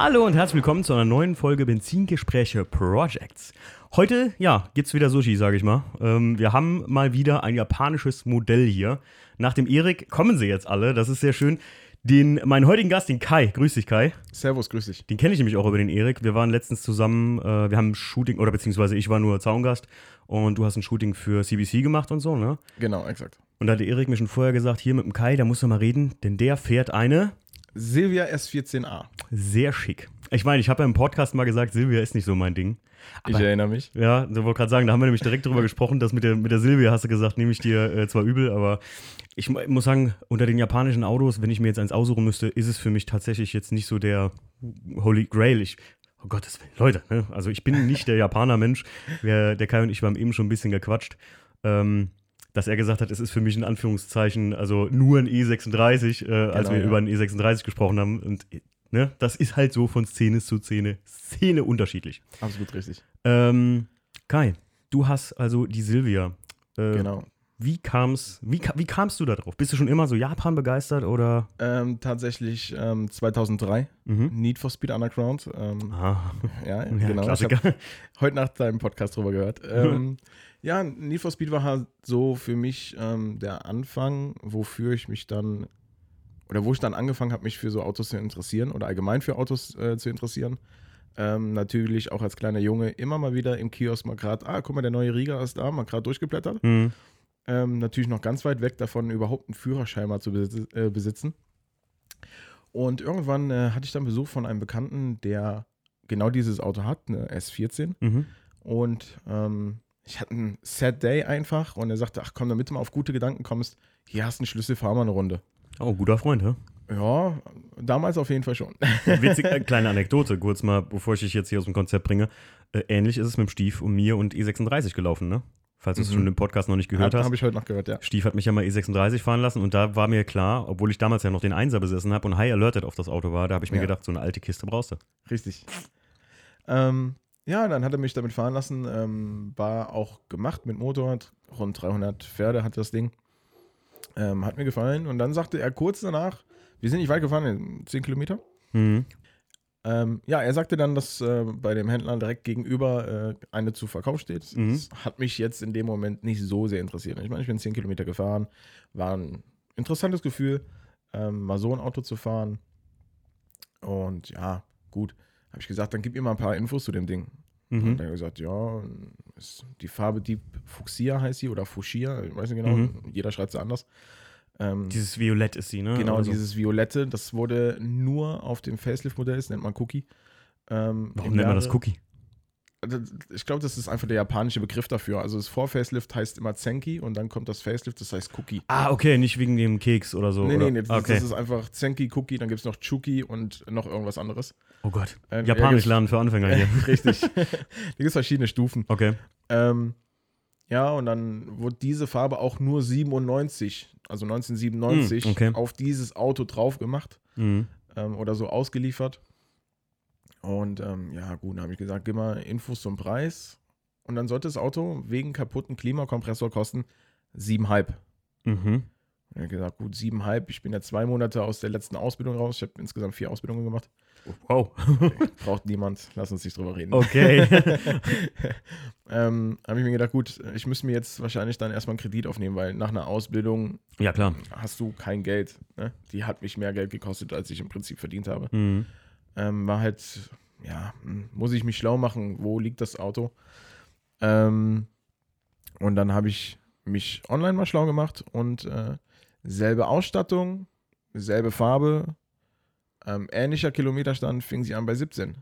Hallo und herzlich willkommen zu einer neuen Folge Benzingespräche Projects. Heute, ja, gibt's wieder Sushi, sage ich mal. Ähm, wir haben mal wieder ein japanisches Modell hier. Nach dem Erik kommen sie jetzt alle, das ist sehr schön. Den, meinen heutigen Gast, den Kai, grüß dich Kai. Servus, grüß dich. Den kenne ich nämlich auch über den Erik. Wir waren letztens zusammen, äh, wir haben ein Shooting, oder beziehungsweise ich war nur Zaungast und du hast ein Shooting für CBC gemacht und so, ne? Genau, exakt. Und da hatte Erik mir schon vorher gesagt, hier mit dem Kai, da musst du mal reden, denn der fährt eine Silvia S14A. sehr schick. Ich meine, ich habe ja im Podcast mal gesagt, Silvia ist nicht so mein Ding. Ich Aber- erinnere mich. Ja, ich wollte gerade sagen, da haben wir nämlich direkt drüber gesprochen, dass mit der, mit der Silvia hast du gesagt, nehme ich dir äh, zwar übel, aber ich mu- muss sagen, unter den japanischen Autos, wenn ich mir jetzt eins aussuchen müsste, ist es für mich tatsächlich jetzt nicht so der Holy Grail. Ich, oh Gottes Willen, Leute, ne? also ich bin nicht der Japaner-Mensch. Der Kai und ich haben eben schon ein bisschen gequatscht. Ähm, dass er gesagt hat, es ist für mich in Anführungszeichen, also nur ein E36, äh, als Genau, wir ja. über einen E36 gesprochen haben. Und ne, das ist halt so von Szene zu Szene, Szene unterschiedlich. Absolut richtig. Ähm, Kai, du hast also die Silvia. Äh, Genau. Wie kam's, wie, wie kamst du da drauf? Bist du schon immer so Japan begeistert oder? Ähm, tatsächlich ähm, 2003, Mhm. Need for Speed Underground. Ähm, Ah, ja, ja, genau. Klassiker. heute nach deinem Podcast drüber gehört. Ähm, ja, Need for Speed war halt so für mich ähm, der Anfang, wofür ich mich dann, oder wo ich dann angefangen habe, mich für so Autos zu interessieren oder allgemein für Autos äh, zu interessieren. Ähm, natürlich auch als kleiner Junge immer mal wieder im Kiosk mal gerade, ah, guck mal, der neue Riga ist da, mal gerade durchgeblättert. Mhm. Ähm, natürlich noch ganz weit weg davon, überhaupt einen Führerschein mal zu äh, besitzen. Und irgendwann äh, hatte ich dann Besuch von einem Bekannten, der genau dieses Auto hat, eine S14. Mhm. Und ähm, ich hatte einen Sad Day einfach und er sagte, ach komm, damit du mal auf gute Gedanken kommst, hier hast du einen Schlüssel, fahr mal eine Runde. Oh, guter Freund, hä? Ja, damals auf jeden Fall schon. Witzig, äh, kleine Anekdote, kurz mal, bevor ich dich jetzt hier aus dem Konzept bringe. Äh, ähnlich ist es mit dem Stief und mir und E36 gelaufen, ne? Falls du es Mhm. schon im Podcast noch nicht gehört Habe hast. ich heute noch gehört, ja. Stief hat mich ja mal E36 fahren lassen und da war mir klar, obwohl ich damals ja noch den Einser besessen habe und High Alerted auf das Auto war, da habe ich mir Ja. gedacht, so eine alte Kiste brauchst du. Richtig. Ähm, ja, dann hat er mich damit fahren lassen. Ähm, war auch gemacht mit Motorrad. Rund 300 Pferde hat das Ding. Ähm, hat mir gefallen. Und dann sagte er kurz danach, wir sind nicht weit gefahren, 10 Kilometer. Mhm. Ähm, ja, er sagte dann, dass äh, bei dem Händler direkt gegenüber äh, eine zu Verkauf steht. Mhm. Das hat mich jetzt in dem Moment nicht so sehr interessiert. Ich meine, ich bin 10 Kilometer gefahren. War ein interessantes Gefühl, ähm, mal so ein Auto zu fahren. Und ja, gut. Habe ich gesagt, dann gib mir mal ein paar Infos zu dem Ding. Und Mhm. er hat gesagt, ja, die Farbe Deep Fuchsia heißt sie oder Fuchsia, ich weiß nicht genau, Mhm. jeder schreibt sie anders. Ähm, Dieses Violett ist sie, ne? genau, Oder so. dieses Violette, das wurde nur auf dem Facelift-Modell, das nennt man Cookie. Ähm, Warum nennt man das Cookie? Ich glaube, das ist einfach der japanische Begriff dafür. Also das Vor-Facelift heißt immer Zenki und dann kommt das Facelift, das heißt Cookie. Ah, okay, nicht wegen dem Keks oder so. nee, oder? nee, nee, das, okay. das ist einfach Zenki, Cookie, dann gibt es noch Chuki und noch irgendwas anderes. oh Gott. Äh, Japanisch ja, lernen für Anfänger hier. Richtig. da gibt es verschiedene Stufen. Okay. Ähm, ja, und dann wurde diese Farbe auch nur 97, also 1997, Mm, okay. auf dieses Auto drauf gemacht Mhm. ähm, oder so ausgeliefert. Und ähm, ja, gut, dann habe ich gesagt, gib mal Infos zum Preis. Und dann sollte das Auto wegen kaputten Klimakompressor kosten 7,5. Mhm. Ich habe gesagt, gut, 7,5. Ich bin ja zwei Monate aus der letzten Ausbildung raus. Ich habe insgesamt vier Ausbildungen gemacht. Wow. Braucht niemand. Lass uns nicht drüber reden. Okay. ähm, habe ich mir gedacht, gut, ich müsste mir jetzt wahrscheinlich dann erstmal einen Kredit aufnehmen, weil nach einer Ausbildung ja, klar. hast du kein Geld. Ne? Die hat mich mehr Geld gekostet, als ich im Prinzip verdient habe. Mhm. Ähm, war halt, ja, hm, muss ich mich schlau machen, wo liegt das Auto? Ähm, und dann habe ich mich online mal schlau gemacht und äh, selbe Ausstattung, selbe Farbe, ähm, ähnlicher Kilometerstand fing sie an bei 17.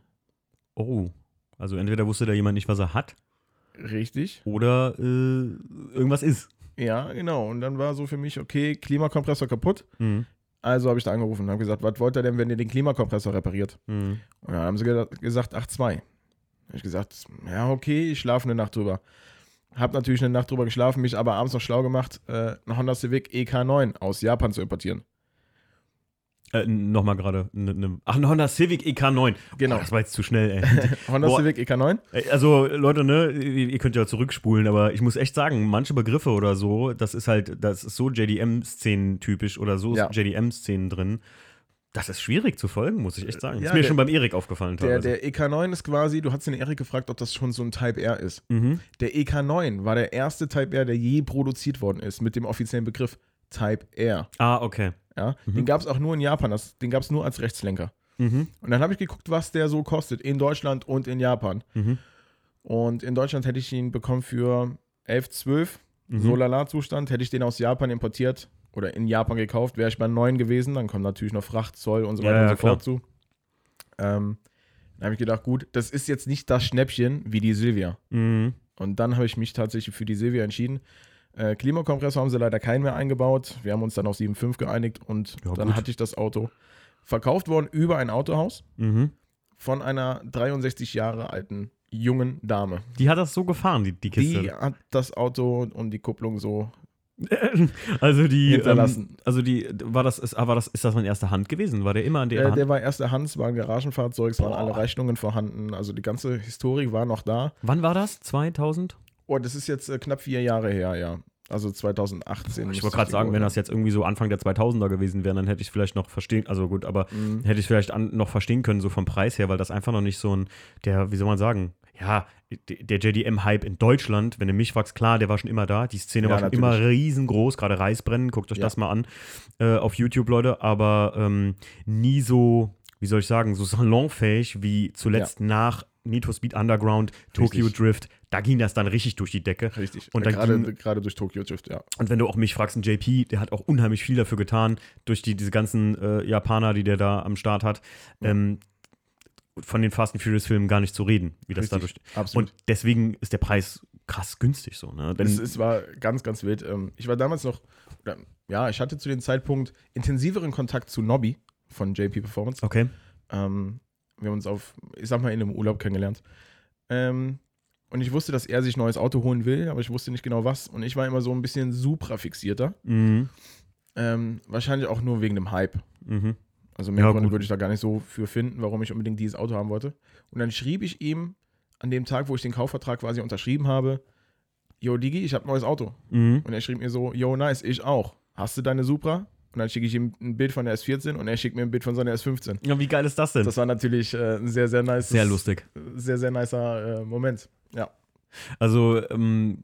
Oh. Also entweder wusste da jemand nicht, was er hat, Richtig. oder äh, irgendwas ist. Ja, genau. Und dann war so für mich, okay, Klimakompressor kaputt. Mhm. Also habe ich da angerufen und habe gesagt, was wollt ihr denn, wenn ihr den Klimakompressor repariert? Mhm. Und dann haben sie ge gesagt, 8,2. Habe ich gesagt, ja, okay, ich schlafe eine Nacht drüber. Hab natürlich eine Nacht drüber geschlafen, mich aber abends noch schlau gemacht, äh, einen Honda Civic EK9 aus Japan zu importieren. Äh, Nochmal gerade. Ne, ne, ach, ein Honda Civic EK9. Genau. Boah, das war jetzt zu schnell, ey. Honda Boah. Civic EK9? Ey, Also, Leute, ne, ihr könnt ja zurückspulen, aber ich muss echt sagen, manche Begriffe oder so, das ist halt, das ist so JDM-Szenen typisch oder so Ja. JDM-Szenen drin. Das ist schwierig zu folgen, muss ich echt sagen. Ja, ist mir der- schon beim Erik aufgefallen. Der, der EK9 ist quasi, du hast den Erik gefragt, ob das schon so ein Type R ist. mhm. Der EK9 war der erste Type R, der je produziert worden ist, mit dem offiziellen Begriff Type R. Ah, okay. Ja? Den gab es auch nur in Japan, das, den gab es nur als Rechtslenker. Mhm. Und dann habe ich geguckt, was der so kostet in Deutschland und in Japan. Mhm. Und in Deutschland hätte ich ihn bekommen für 11, 12, Mhm. so lala-Zustand. Hätte ich den aus Japan importiert oder in Japan gekauft, wäre ich bei 9 gewesen. Dann kommt natürlich noch Fracht, Zoll und so weiter ja, und so fort zu. Ähm, dann habe ich gedacht, gut, das ist jetzt nicht das Schnäppchen wie die Silvia. Mhm. Und dann habe ich mich tatsächlich für die Silvia entschieden. Äh, Klimakompressor haben sie leider keinen mehr eingebaut. Wir haben uns dann auf 7.5 geeinigt und Ja, dann gut. hatte ich das Auto verkauft worden über ein Autohaus Mhm. von einer 63 Jahre alten jungen Dame. Die hat das so gefahren, die, die Kiste. Die hat das Auto und die Kupplung so. also die, ähm, Hinterlassen. also die, war das, ist, aber das, ist das von erster Hand gewesen? War der immer an der Äh, Hand? der war erste Hand, es war ein Garagenfahrzeug, es waren Boah. alle Rechnungen vorhanden. Also die ganze Historie war noch da. Wann war das? 2000? Oh, das ist jetzt äh, knapp vier Jahre her, ja. Also 2018. Ich wollte gerade sagen, wenn das jetzt irgendwie so Anfang der 2000er gewesen wäre, dann hätte ich es vielleicht noch verstehen, also gut, aber Mhm. hätte ich vielleicht an, noch verstehen können, so vom Preis her, weil das einfach noch nicht so ein, der, wie soll man sagen, ja, der JDM-Hype in Deutschland, wenn du mich fragst, klar, der war schon immer da, die Szene Ja, war schon natürlich. immer riesengroß, gerade Reisbrennen, guckt euch Ja. das mal an äh, auf YouTube, Leute, aber ähm, nie so, wie soll ich sagen, so salonfähig wie zuletzt nach Need for Speed Underground, Tokyo. Drift, da ging das dann richtig durch die Decke. Richtig. Und dann gerade, ging- gerade durch Tokyo Drift, ja. Und wenn du auch mich fragst, ein JP, der hat auch unheimlich viel dafür getan, durch die, diese ganzen äh, Japaner, die der da am Start hat, ähm, von den Fast and Furious Filmen gar nicht zu reden, wie das dadurch. absolut. Und deswegen ist der Preis krass günstig so, ne? Es, es war ganz, ganz wild. Ähm, Ich war damals noch, ja, ich hatte zu dem Zeitpunkt intensiveren Kontakt zu Nobby von JP Performance. okay. Ähm, wir haben uns auf, ich sag mal, in einem Urlaub kennengelernt. Ähm, und ich wusste, dass er sich ein neues Auto holen will, aber ich wusste nicht genau was. Und ich war immer so ein bisschen Supra-fixierter. Mhm. Ähm, wahrscheinlich auch nur wegen dem Hype. Mhm. Also mehr Ja, Gründe würde ich da gar nicht so für finden, warum ich unbedingt dieses Auto haben wollte. Und dann schrieb ich ihm an dem Tag, wo ich den Kaufvertrag quasi unterschrieben habe, Yo, Digi, ich habe ein neues Auto. Mhm. Und er schrieb mir so, yo, nice, ich auch. Hast du deine Supra? Und dann schicke ich ihm ein Bild von der S14 und er schickt mir ein Bild von seiner S15. Ja, wie geil ist das denn? Das war natürlich äh, ein sehr, sehr nice. Sehr lustig. Sehr, sehr nicer äh, Moment. Ja. Also, ähm,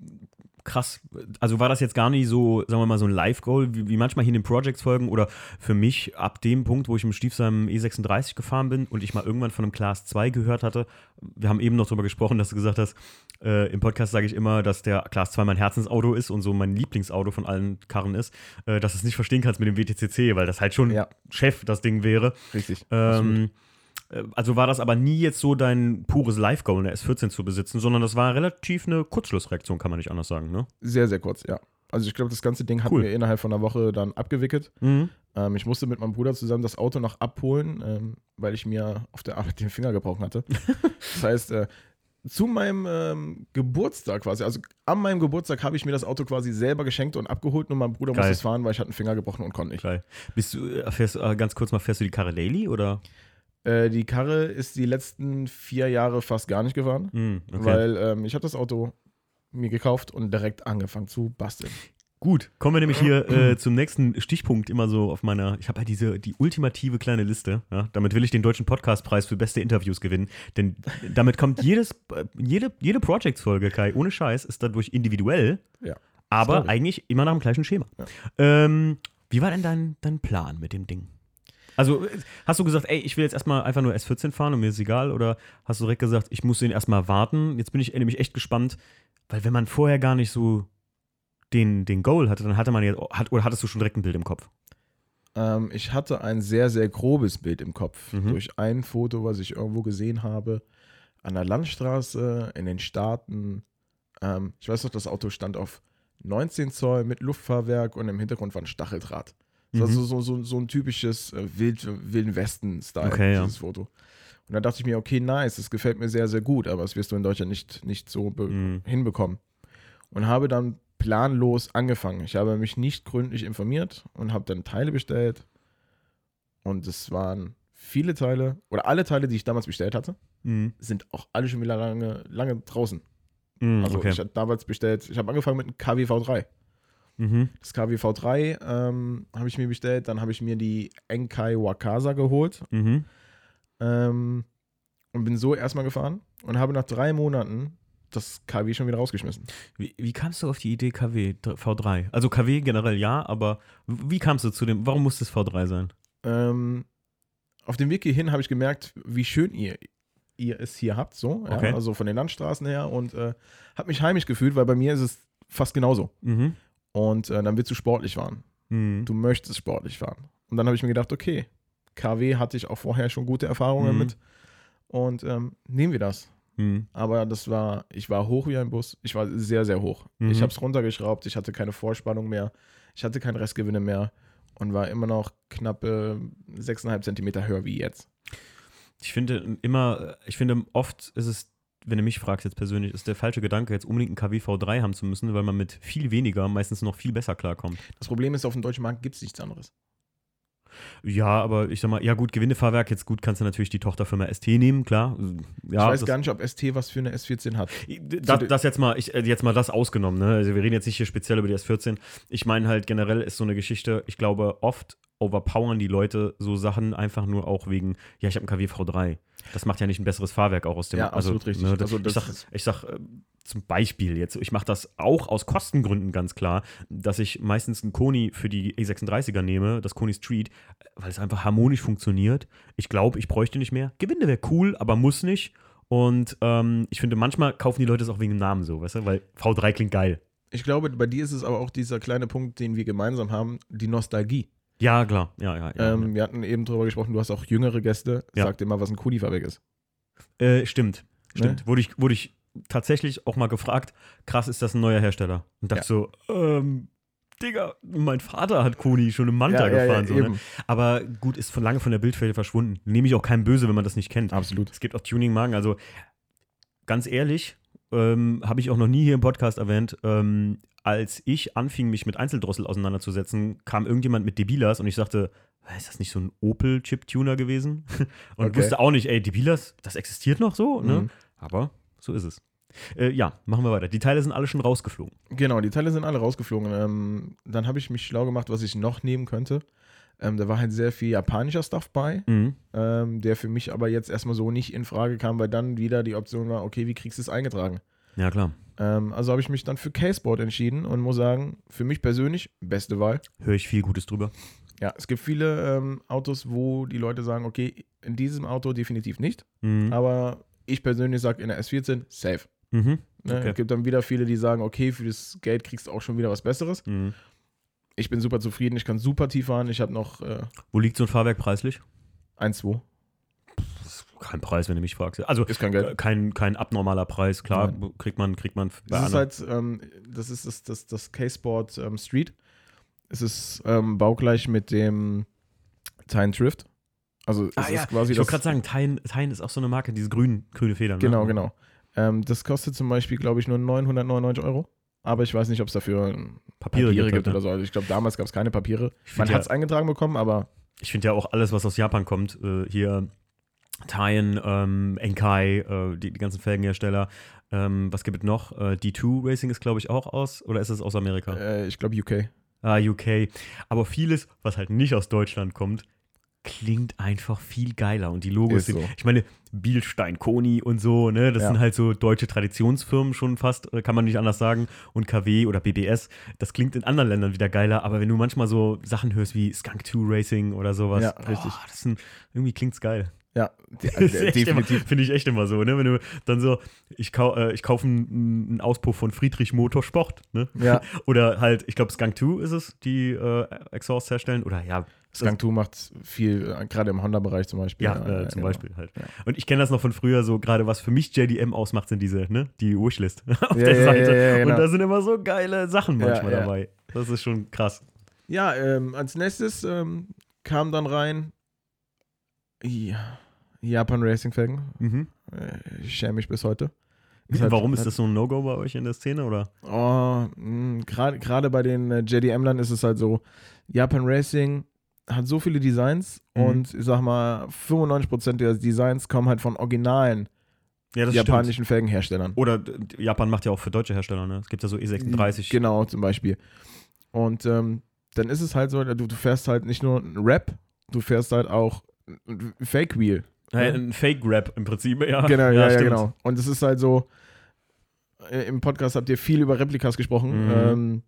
krass. Also war das jetzt gar nicht so, sagen wir mal, so ein Live-Goal, wie, wie manchmal hier in den Projects-Folgen oder für mich ab dem Punkt, wo ich im Stiefsheim E36 gefahren bin und ich mal irgendwann von einem Class 2 gehört hatte. Wir haben eben noch darüber gesprochen, dass du gesagt hast, äh, im Podcast sage ich immer, dass der Class 2 mein Herzensauto ist und so mein Lieblingsauto von allen Karren ist, äh, dass du es nicht verstehen kannst mit dem WTCC, weil das halt schon Ja. Chef das Ding wäre. Richtig. Absolut. Ähm, äh, also war das aber nie jetzt so dein pures Live-Goal, eine S14 zu besitzen, sondern das war relativ eine Kurzschlussreaktion, kann man nicht anders sagen, ne? Sehr, sehr kurz, ja. Also ich glaube, das ganze Ding hatten Cool. wir innerhalb von einer Woche dann abgewickelt. Mhm. Ähm, ich musste mit meinem Bruder zusammen das Auto noch abholen, ähm, weil ich mir auf der Arbeit den Finger gebrochen hatte. das heißt, äh, zu meinem ähm, Geburtstag quasi, also an meinem Geburtstag habe ich mir das Auto quasi selber geschenkt und abgeholt und mein Bruder Geil. musste es fahren, weil ich hatte einen Finger gebrochen und konnte nicht. Geil. Bist du, äh, fährst, äh, ganz kurz mal, fährst du die Karre Daily oder? Äh, die Karre ist die letzten vier Jahre fast gar nicht gefahren, Mhm, okay. weil ähm, ich habe das Auto mir gekauft und direkt angefangen zu basteln. Gut, kommen wir nämlich hier äh, zum nächsten Stichpunkt immer so auf meiner, ich habe ja diese, die ultimative kleine Liste, ja? damit will ich den Deutschen Podcastpreis für beste Interviews gewinnen, denn damit kommt jedes, jede, jede Projects-Folge, Kai, ohne Scheiß, ist dadurch individuell, Ja. aber eigentlich immer nach dem gleichen Schema. Ja. Ähm, wie war denn dein, dein Plan mit dem Ding? Also, äh, hast du gesagt, ey, ich will jetzt erstmal einfach nur S14 fahren und mir ist egal? Oder hast du direkt gesagt, ich muss den erstmal warten? Jetzt bin ich nämlich echt gespannt, weil wenn man vorher gar nicht so den, den Goal hatte, dann hatte man jetzt, hat, oder hattest du schon direkt ein Bild im Kopf? Ähm, ich hatte ein sehr, sehr grobes Bild im Kopf Mhm. durch ein Foto, was ich irgendwo gesehen habe, an der Landstraße, in den Staaten. Ähm, ich weiß noch, das Auto stand auf 19 Zoll mit Luftfahrwerk und im Hintergrund war ein Stacheldraht. Mhm. so, so, so, so ein typisches äh, Wild, Wilden Westen-Style, Okay, ja. dieses Foto. Und dann dachte ich mir, okay, nice, das gefällt mir sehr, sehr gut, aber das wirst du in Deutschland nicht, nicht so Mhm. hinbekommen. Und habe dann planlos angefangen. Ich habe mich nicht gründlich informiert und habe dann Teile bestellt. Und es waren viele Teile, oder alle Teile, die ich damals bestellt hatte, Mhm. sind auch alle schon wieder lange, lange draußen. Mhm, Also okay. ich hatte damals bestellt, ich habe angefangen mit einem KWV3. Mhm. Das KW V3 ähm, habe ich mir bestellt. Dann habe ich mir die Enkai Wakasa geholt Mhm. ähm, und bin so erstmal gefahren und habe nach drei Monaten das KW schon wieder rausgeschmissen. Wie, wie kamst du auf die Idee KW dr- V3? Also KW generell ja, aber wie kamst du zu dem, warum muss das V3 sein? Ähm, auf dem Weg hierhin habe ich gemerkt, wie schön ihr, ihr es hier habt, so, ja, Okay. also von den Landstraßen her und äh, habe mich heimisch gefühlt, weil bei mir ist es fast genauso. Mhm. Und äh, dann willst du sportlich fahren. Mhm. Du möchtest sportlich fahren. Und dann habe ich mir gedacht, okay, KW hatte ich auch vorher schon gute Erfahrungen Mhm. mit. Und ähm, nehmen wir das. Mhm. Aber das war, ich war hoch wie ein Bus. Ich war sehr, sehr hoch. Mhm. Ich habe es runtergeschraubt. Ich hatte keine Vorspannung mehr. Ich hatte keine Restgewinne mehr. Und war immer noch knappe 6,5 Zentimeter höher wie jetzt. Ich finde immer, ich finde oft ist es, wenn du mich fragst jetzt persönlich, ist der falsche Gedanke, jetzt unbedingt einen KW V3 haben zu müssen, weil man mit viel weniger meistens noch viel besser klarkommt. Das Problem ist, auf dem deutschen Markt gibt es nichts anderes. Ja, aber ich sag mal, ja gut, Gewindefahrwerk, jetzt gut kannst du natürlich die Tochterfirma ST nehmen, klar. Ja, ich weiß das- gar nicht, ob ST was für eine S14 hat. Das, das jetzt mal, ich, äh, jetzt mal das ausgenommen, ne? Also wir reden jetzt nicht hier speziell über die S14. Ich meine halt generell ist so eine Geschichte, ich glaube, oft overpowern die Leute so Sachen einfach nur auch wegen, ja, ich habe einen KW V3. Das macht ja nicht ein besseres Fahrwerk auch aus dem Ja, also, absolut richtig. Ne, das, Also ich sag, ich sag äh, zum Beispiel jetzt, ich mache das auch aus Kostengründen ganz klar, dass ich meistens einen Koni für die E36er nehme, das Koni Street, weil es einfach harmonisch funktioniert. Ich glaube, ich bräuchte nicht mehr. Gewinde wäre cool, aber muss nicht. Und ähm, ich finde, manchmal kaufen die Leute es auch wegen dem Namen so, weißt du, weil V3 klingt geil. Ich glaube, bei dir ist es aber auch dieser kleine Punkt, den wir gemeinsam haben, die Nostalgie. Ja, klar. Ja, ja, ja. Ähm, wir hatten eben drüber gesprochen, du hast auch jüngere Gäste. Ja. Sag dir mal, was ein Kudi-Fahrwerk ist. Äh, stimmt. Stimmt. Ne? Wurde, ich, wurde ich tatsächlich auch mal gefragt, krass, ist das ein neuer Hersteller? Und dachte so, ähm, Digga, mein Vater hat Koni schon im Manta gefahren. so, ne? Aber gut, ist von lange von der Bildfläche verschwunden. Nehme ich auch keinem böse, wenn man das nicht kennt. Absolut. Es gibt auch Tuning-Magen. Also ganz ehrlich, ähm, habe ich auch noch nie hier im Podcast erwähnt, ähm, als ich anfing, mich mit Einzeldrossel auseinanderzusetzen, kam irgendjemand mit Debilas und ich sagte, "Hä, ist das nicht so ein Opel-Chip-Tuner gewesen? und Okay. wusste auch nicht, ey, Debilas, das existiert noch so, ne? Mhm. Aber so ist es. Äh, ja, machen wir weiter. Die Teile sind alle schon rausgeflogen. Genau, die Teile sind alle rausgeflogen. Ähm, dann habe ich mich schlau gemacht, was ich noch nehmen könnte. Ähm, da war halt sehr viel japanischer Stuff bei, Mhm. ähm, der für mich aber jetzt erstmal so nicht in Frage kam, weil dann wieder die Option war, okay, wie kriegst du es eingetragen? Ja, klar. Ähm, also habe ich mich dann für Caseboard entschieden und muss sagen, für mich persönlich beste Wahl. Höre ich viel Gutes drüber. Ja, es gibt viele ähm, Autos, wo die Leute sagen, okay, in diesem Auto definitiv nicht, Mhm. aber ich persönlich sage in der S14 safe. Mhm. Ne? Okay. Es gibt dann wieder viele, die sagen, okay, für das Geld kriegst du auch schon wieder was Besseres. Mhm. Ich bin super zufrieden, ich kann super tief fahren, ich habe noch äh, Wo liegt so ein Fahrwerk preislich? 1,2. Kein Preis, wenn du mich fragst. Also Ist kein äh, Geld. kein, kein abnormaler Preis, klar, kriegt man, kriegt man Das ist halt, ähm, das ist das, das, das K-Sport ähm, Street. Es ist ähm, baugleich mit dem Tyne Drift. Also es Ah, ja. ist quasi ich wollte gerade sagen, Tein ist auch so eine Marke, diese grün, grüne Federn. Genau, ne? genau. Ähm, das kostet zum Beispiel, glaube ich, nur 999 Euro. Aber ich weiß nicht, ob es dafür ähm, Papiere, Papiere, gibt, gibt ne? oder so. Also ich glaube, damals gab es keine Papiere. Man find hat es eingetragen bekommen, aber Ich finde ja auch alles, was aus Japan kommt, äh, hier Tyen, ähm, Enkai, äh, die, die ganzen Felgenhersteller. Ähm, was gibt es noch? Äh, D2 Racing ist, glaube ich, auch aus. Oder ist es aus Amerika? äh, ich glaube UK. Ah, UK. Aber vieles, was halt nicht aus Deutschland kommt, klingt einfach viel geiler. Und die Logos Ist sind, so. ich meine, Bielstein, Koni und so, ne, das Ja. sind halt so deutsche Traditionsfirmen schon fast, äh, kann man nicht anders sagen. Und KW oder BBS, das klingt in anderen Ländern wieder geiler. Aber wenn du manchmal so Sachen hörst wie Skunk 2 Racing oder sowas, Ja, richtig. Oh, das sind, irgendwie klingt's geil. Ja, definitiv. Finde ich echt immer so, ne? Wenn du dann so, ich, kau äh, ich kaufe einen, einen Auspuff von Friedrich Motorsport, ne? Ja, Oder halt, ich glaube, Skunk 2 ist es, die äh, Exhaust herstellen. Oder ja, Skunk 2 macht viel, äh, gerade im Honda-Bereich zum Beispiel. ja, äh, zum genau. Beispiel halt. Ja. Und ich kenne das noch von früher, so gerade was für mich JDM ausmacht, sind diese, ne? Die Wishlist auf Ja, der Seite. genau. Und da sind immer so geile Sachen manchmal dabei. Das ist schon krass. Ja, ähm, als nächstes ähm, kam dann rein ja, Japan Racing Felgen. Mhm. Äh, ich schäme mich bis heute. Ist halt- Warum ist halt- das so ein No-Go bei euch in der Szene? Oder? Oh, mh, gerade bei den äh, JDM-Lern ist es halt so, Japan Racing hat so viele Designs Mhm. und ich sag mal, 95% der Designs kommen halt von originalen Ja, japanischen Felgenherstellern. Oder Japan macht ja auch für deutsche Hersteller, ne? Es gibt ja so E36. Genau, zum Beispiel. Und ähm, dann ist es halt so, du, du fährst halt nicht nur einen Rap, du fährst halt auch ein Fake Wheel. Ja, ein Fake-Rap im Prinzip, ja. Genau, ja, ja, stimmt. genau. Und es ist halt so, äh, im Podcast habt ihr viel über Replikas gesprochen. Mhm. Ähm,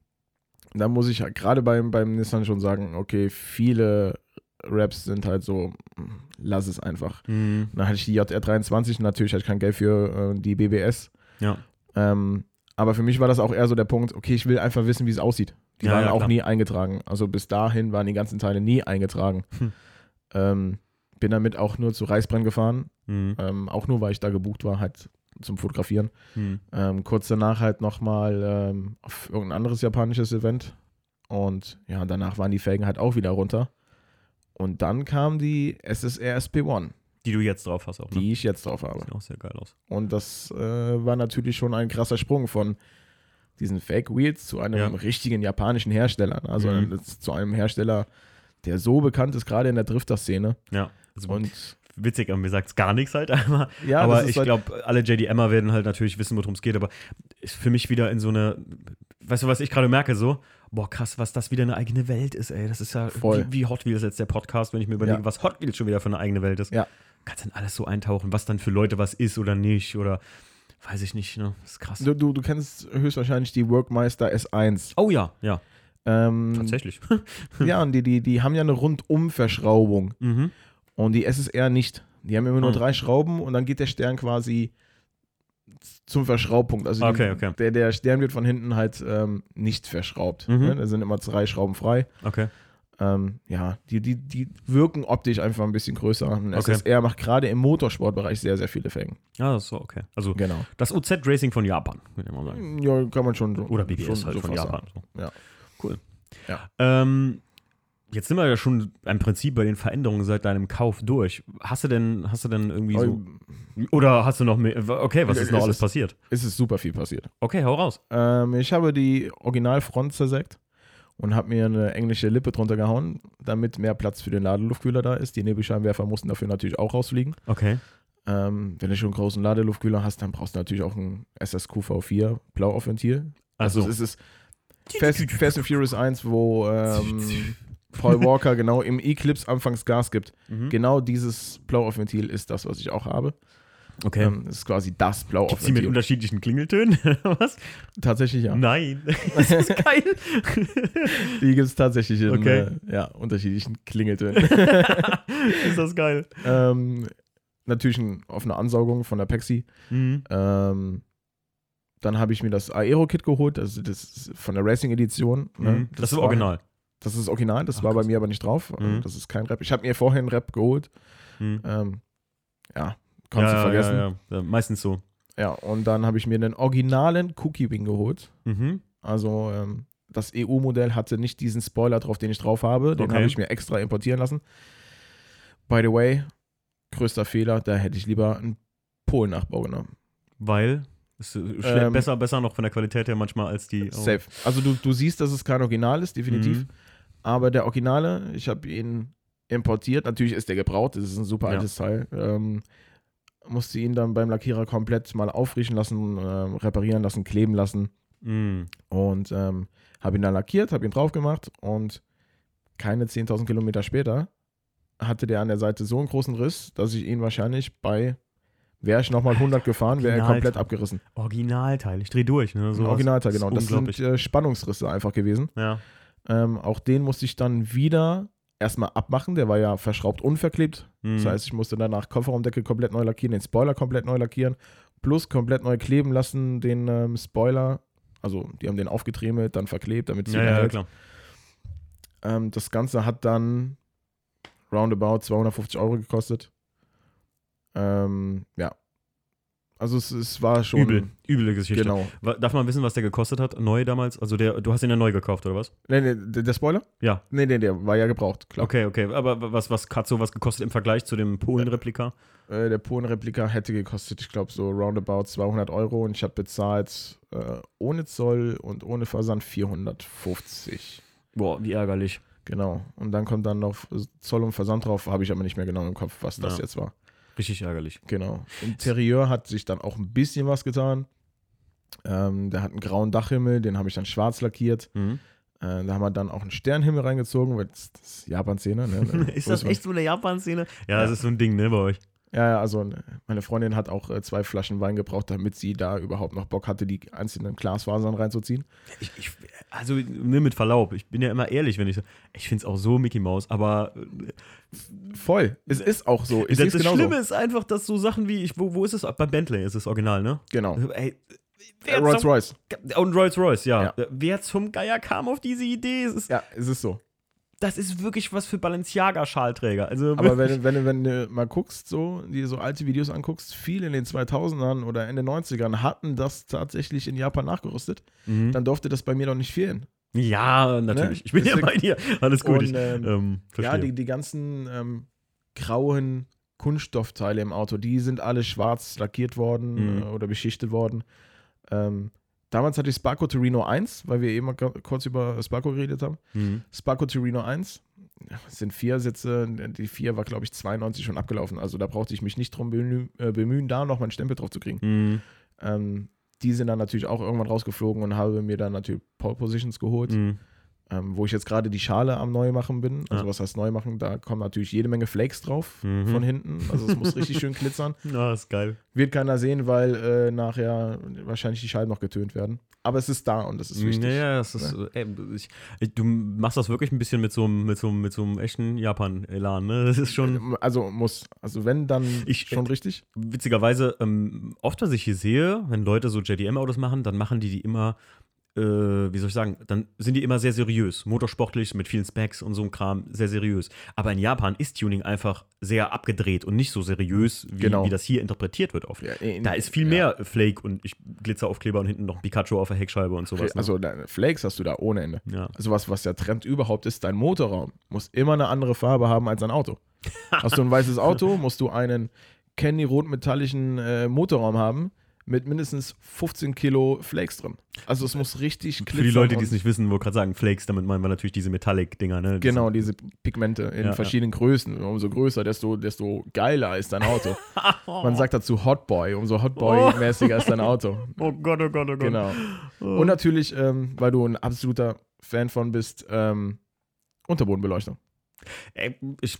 da muss ich halt gerade beim, beim Nissan schon sagen, okay, viele Raps sind halt so, lass es einfach. Mhm. Dann hatte ich die JR23, natürlich hatte ich kein Geld für äh, die BBS. Ja. Ähm, aber für mich war das auch eher so der Punkt, okay, ich will einfach wissen, wie es aussieht. Die Ja, waren ja, auch klar. nie eingetragen. Also bis dahin waren die ganzen Teile nie eingetragen. Hm. Ähm, bin damit auch nur zu Reißbrand gefahren. Mhm. Ähm, auch nur, weil ich da gebucht war, halt zum Fotografieren. Mhm. Ähm, kurz danach halt nochmal ähm, auf irgendein anderes japanisches Event. Und ja, danach waren die Felgen halt auch wieder runter. Und dann kam die SSR SP1, Die du jetzt drauf hast auch, ne? die ich jetzt drauf habe. Sieht auch sehr geil aus. Und das äh, war natürlich schon ein krasser Sprung von diesen Fake Wheels zu einem Ja. richtigen japanischen Hersteller. ne? Also Mhm. zu einem Hersteller, der so bekannt ist, gerade in der Drifter-Szene. Ja. Also Und witzig, aber mir sagt es gar nichts halt einmal. ja, aber ich halt, glaube, alle JDMer werden halt natürlich wissen, worum es geht, aber ist für mich wieder in so eine, weißt du, was ich gerade merke, so, boah, krass, was das wieder eine eigene Welt ist, ey. Das ist ja Voll. Wie, wie Hot Wheels jetzt der Podcast, wenn ich mir überlege, Ja. was Hot Wheels schon wieder für eine eigene Welt ist. Ja. Kannst dann alles so eintauchen, was dann für Leute was ist oder nicht oder weiß ich nicht, ne? Das ist krass. du, du, du kennst höchstwahrscheinlich die Workmeister S1. Oh ja, ja, Ähm, tatsächlich. ja, und die, die, die haben ja eine Rundumverschraubung. mhm. Und die SSR nicht. Die haben immer nur Hm. drei Schrauben und dann geht der Stern quasi zum Verschraubpunkt. Also Okay, okay. Der, der Stern wird von hinten halt ähm, nicht verschraubt. Mhm. Ne? Da sind immer drei Schrauben frei. Okay. Ähm, ja, die, die, die wirken optisch einfach ein bisschen größer. Ein Okay. SSR macht gerade im Motorsportbereich sehr, sehr viele das ist so okay. Also Genau. das OZ Racing von Japan, würde ich mal sagen. Ja, kann man schon so. Oder BBS halt so von Japan. So. Ja. Cool. Ja. Ähm, jetzt sind wir ja schon im Prinzip bei den Veränderungen seit deinem Kauf durch. Hast du denn, hast du denn irgendwie so. sagen. Oder hast du noch mehr? Okay, was ist noch es alles ist- passiert? Es ist super viel passiert. Okay, hau raus. Ähm, ich habe die Originalfront zersägt und habe mir eine englische Lippe drunter gehauen, damit mehr Platz für den Ladeluftkühler da ist. Die Nebelscheinwerfer mussten dafür natürlich auch rausfliegen. Okay. Ähm, wenn du schon einen großen Ladeluftkühler hast, dann brauchst du natürlich auch ein SSQV4 Blauaufventil. Also, Also, es ist Fast, Fast and Furious 1, wo ähm, Paul Walker genau im Eclipse anfangs Gas gibt. mhm. Genau dieses Blauaufventil ist das, was ich auch habe. okay. Ähm, das ist quasi das Gibt's die mit unterschiedlichen Klingeltönen? was? Tatsächlich ja. Nein. das ist geil. Die gibt es tatsächlich in Okay. äh, ja, unterschiedlichen Klingeltönen. ist das geil. ähm, natürlich ein, auf eine Ansaugung von der Pexi. Mhm. Ähm, dann habe ich mir das Aero-Kit geholt, also das ist von der Racing-Edition. Ne? Mhm. Das, ist war- original. Das ist original, das Ach, war bei krass. mir aber nicht drauf. Also Mhm. Das ist kein Rap. Ich habe mir vorher einen Rap geholt. Mhm. Ähm, ja, kannst ja, du vergessen. Ja, ja. Meistens so. Ja, und dann habe ich mir den originalen Cookie Wing geholt. Mhm. Also ähm, das EU-Modell hatte nicht diesen Spoiler drauf, den ich drauf habe. Den Okay. habe ich mir extra importieren lassen. By the way, größter Fehler, da hätte ich lieber einen Polen-Nachbau genommen. Weil es äh, Ähm, besser, besser noch von der Qualität her manchmal als die. oh. Safe. Also du, du siehst, dass es kein Original ist, definitiv. Mhm. Aber der Originale, ich habe ihn importiert. Natürlich ist der gebraucht, das ist ein super Ja. altes Teil. Ähm, musste ihn dann beim Lackierer komplett mal aufriechen lassen, ähm, reparieren lassen, kleben lassen. Mhm. Und ähm, habe ihn dann lackiert, habe ihn drauf gemacht und keine 10.000 Kilometer später hatte der an der Seite so einen großen Riss, dass ich ihn wahrscheinlich bei, wäre ich nochmal 100 gefahren, wäre er komplett abgerissen. Originalteil. Ich drehe durch. Ne? Originalteil, genau. Das sind äh, Spannungsrisse einfach gewesen. Ja. Ähm, auch den musste ich dann wieder erstmal abmachen. Der war ja verschraubt unverklebt. Mhm. Das heißt, ich musste danach Kofferraumdeckel komplett neu lackieren, den Spoiler komplett neu lackieren, plus komplett neu kleben lassen, den ähm, Spoiler. Also, die haben den aufgetriemelt, dann verklebt, damit es ja, wieder ja, klar. Ähm, das Ganze hat dann roundabout 250 Euro gekostet. Ähm, ja. Also es, es war schon. Übel. Üble Geschichte. Genau. Darf man wissen, was der gekostet hat? Neu damals? Also der, du hast ihn ja neu gekauft, oder was? Nee, nee, der der Spoiler? Ja. Nee, nee, der war ja gebraucht, klar. Okay, okay. Aber was, was hat sowas gekostet im Vergleich zu dem Polen-Replika? Äh, der Polen-Replika hätte gekostet, ich glaube, so roundabout 200 Euro und ich habe bezahlt äh, ohne Zoll und ohne Versand 450. Boah, wie ärgerlich. Genau. Und dann kommt dann noch Zoll und Versand drauf, habe ich aber nicht mehr genau im Kopf, was das Ja. jetzt war. Richtig ärgerlich. Genau. Interieur hat sich dann auch ein bisschen was getan. Ähm, der hat einen grauen Dachhimmel, den habe ich dann schwarz lackiert. Mhm. Äh, da haben wir dann auch einen Sternenhimmel reingezogen, weil das, das ist Japan-Szene. Ne? ist das echt so eine Japan-Szene? Ja, das ist so ein Ding, ne, bei euch. Ja, ja, also äh, meine Freundin hat auch äh, zwei Flaschen Wein gebraucht, damit sie da überhaupt noch Bock hatte, die einzelnen Glasfasern reinzuziehen. Ich, ich, also ne, mit Verlaub, ich bin ja immer ehrlich, wenn ich ich finde es auch so Mickey Mouse, aber voll, es ist auch so. Ich das das Schlimme ist einfach, dass so Sachen wie, ich, wo, wo ist es? Bei Bentley ist es original, ne? Genau. Ey, äh, Rolls Royce. Und Rolls Royce, ja. ja. Wer zum Geier kam auf diese Idee? Es ist, ja, es ist so das ist wirklich was für Balenciaga-Schalträger. Also Aber wenn, wenn, wenn du mal guckst, so, die so alte Videos anguckst, viele in den 2000ern oder Ende 90ern hatten das tatsächlich in Japan nachgerüstet, mhm. dann durfte das bei mir doch nicht fehlen. Ja, natürlich. Ne? Ich bin Deswegen, ja bei dir. Alles gut. Und, ich, ähm, ähm, ja, die, die ganzen ähm, grauen Kunststoffteile im Auto, die sind alle schwarz lackiert worden mhm. äh, oder beschichtet worden. Ähm, Damals hatte ich Sparko Torino 1, weil wir eben kurz über Sparko geredet haben. Mhm. Sparko Torino 1 das sind vier Sitze. Die vier war, glaube ich, 92 schon abgelaufen. Also da brauchte ich mich nicht drum äh, bemühen, da noch meinen Stempel drauf zu kriegen. Mhm. Ähm, die sind dann natürlich auch irgendwann rausgeflogen und habe mir dann natürlich Pole Positions geholt. Mhm. Ähm, wo ich jetzt gerade die Schale am Neumachen bin. Also, ja. was heißt Neumachen? Da kommen natürlich jede Menge Flakes drauf mhm. von hinten. Also, es muss richtig schön glitzern. Ja, ist geil. Wird keiner sehen, weil äh, nachher wahrscheinlich die Scheiben noch getönt werden. Aber es ist da und das ist wichtig. Ja, das ist, ja. ey, ich, ich, du machst das wirklich ein bisschen mit so einem, mit so, mit so einem echten Japan-Elan, ne? Das ist schon. Also, muss. Also, wenn, dann ich, schon richtig. Witzigerweise, ähm, oft, was ich hier sehe, wenn Leute so JDM-Autos machen, dann machen die die immer äh, wie soll ich sagen, dann sind die immer sehr seriös, motorsportlich, mit vielen Specs und so einem Kram, sehr seriös. Aber in Japan ist Tuning einfach sehr abgedreht und nicht so seriös, wie, genau. wie das hier interpretiert wird oft. Ja, in, da ist viel mehr ja. Flake und ich Glitzeraufkleber und hinten noch Pikachu auf der Heckscheibe und sowas. Ne? Also Flakes hast du da ohne Ende. Ja. Also was, was der Trend überhaupt ist, dein Motorraum muss immer eine andere Farbe haben als ein Auto. hast du ein weißes Auto, musst du einen Candy rotmetallischen äh, Motorraum haben mit mindestens 15 Kilo Flakes drin. Also es muss richtig glitzern. Für die Leute, die es nicht wissen, wo gerade sagen, Flakes, damit meinen wir natürlich diese Metallic-Dinger, ne? Genau, diese Pigmente in ja, verschiedenen ja. Größen. Umso größer, desto, desto geiler ist dein Auto. Man sagt dazu Hotboy, umso Hotboy-mäßiger oh. ist dein Auto. Oh Gott, oh Gott, oh Gott. Genau. Oh. Und natürlich, ähm, weil du ein absoluter Fan von bist, ähm, Unterbodenbeleuchtung. Ey, ich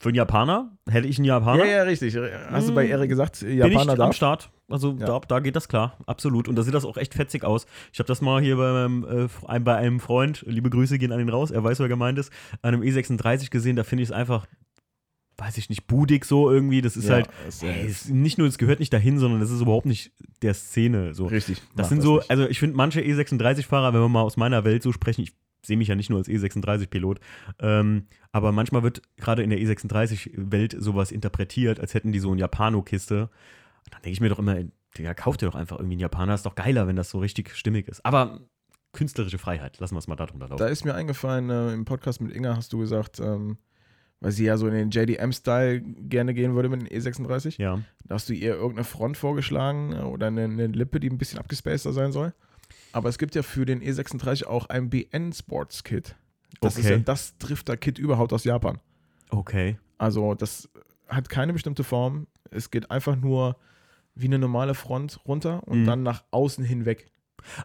für einen Japaner? Hätte ich einen Japaner? Ja, ja, richtig. Hast du bei hm. Erik gesagt, Japaner Bin ich am Start. Also ja. da, da, geht das klar, absolut. Und da sieht das auch echt fetzig aus. Ich habe das mal hier bei, meinem, äh, bei einem Freund, liebe Grüße gehen an ihn raus, er weiß, wer gemeint ist, an einem E36 gesehen, da finde ich es einfach, weiß ich nicht, budig so irgendwie. Das ist ja, halt, ist, ey, ist nicht nur, es gehört nicht dahin, sondern das ist überhaupt nicht der Szene. So. Richtig. Das sind das so, nicht. also ich finde manche E36-Fahrer, wenn wir mal aus meiner Welt so sprechen, ich sehe mich ja nicht nur als E36-Pilot, ähm, aber manchmal wird gerade in der E36-Welt sowas interpretiert, als hätten die so eine Japano-Kiste. Dann denke ich mir doch immer, ja, kauf dir doch einfach irgendwie einen Japaner, ist doch geiler, wenn das so richtig stimmig ist. Aber künstlerische Freiheit, lassen wir es mal darunter laufen. Da ist mir eingefallen, äh, im Podcast mit Inga hast du gesagt, ähm, weil sie ja so in den JDM-Style gerne gehen würde mit dem E36. Ja. Da hast du ihr irgendeine Front vorgeschlagen oder eine, eine Lippe, die ein bisschen abgespaceter sein soll. Aber es gibt ja für den E36 auch ein BN Sports Kit. Das okay. ist ja das Drifter-Kit überhaupt aus Japan. Okay. Also das hat keine bestimmte Form. Es geht einfach nur wie eine normale Front runter und mhm. dann nach außen hinweg.